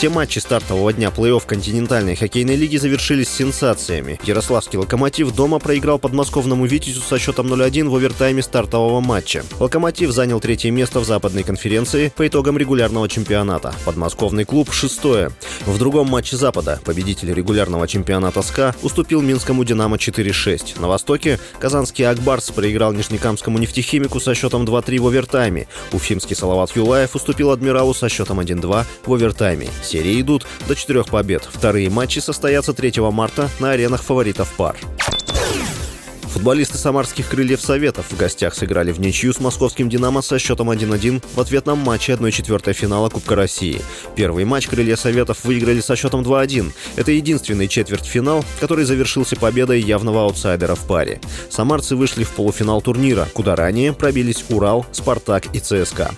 Все матчи стартового дня плей-офф континентальной хоккейной лиги завершились сенсациями. Ярославский «Локомотив» дома проиграл подмосковному «Витязю» со счетом 0-1 в овертайме стартового матча. «Локомотив» занял третье место в западной конференции по итогам регулярного чемпионата. Подмосковный клуб – шестое. В другом матче Запада победитель регулярного чемпионата СКА уступил Минскому «Динамо» 4-6. На Востоке казанский «Акбарс» проиграл Нижнекамскому «Нефтехимику» со счетом 2-3 в овертайме. Уфимский «Салават Юлаев» уступил «Адмиралу» со счетом 1-2 в овертайме серии идут до четырех побед. Вторые матчи состоятся 3 марта на аренах фаворитов пар. Футболисты самарских крыльев Советов в гостях сыграли в ничью с московским «Динамо» со счетом 1-1 в ответном матче 1-4 финала Кубка России. Первый матч крылья Советов выиграли со счетом 2-1. Это единственный четвертьфинал, который завершился победой явного аутсайдера в паре. Самарцы вышли в полуфинал турнира, куда ранее пробились Урал, Спартак и ЦСКА.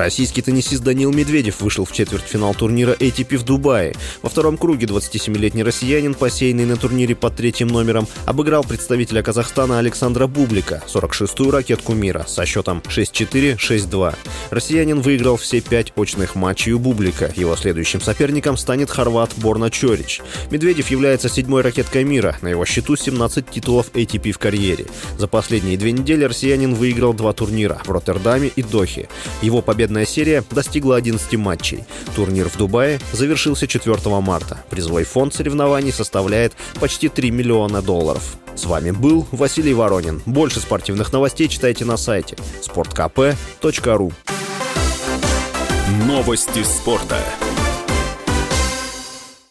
Российский теннисист Данил Медведев вышел в четвертьфинал турнира ATP в Дубае. Во втором круге 27-летний россиянин, посеянный на турнире под третьим номером, обыграл представителя Казахстана Александра Бублика, 46-ю ракетку мира, со счетом 6-4, 6-2. Россиянин выиграл все пять очных матчей у Бублика. Его следующим соперником станет хорват Борна Чорич. Медведев является седьмой ракеткой мира. На его счету 17 титулов ATP в карьере. За последние две недели россиянин выиграл два турнира в Роттердаме и Дохе. Его победа победная серия достигла 11 матчей. Турнир в Дубае завершился 4 марта. Призовой фонд соревнований составляет почти 3 миллиона долларов. С вами был Василий Воронин. Больше спортивных новостей читайте на сайте sportkp.ru Новости спорта.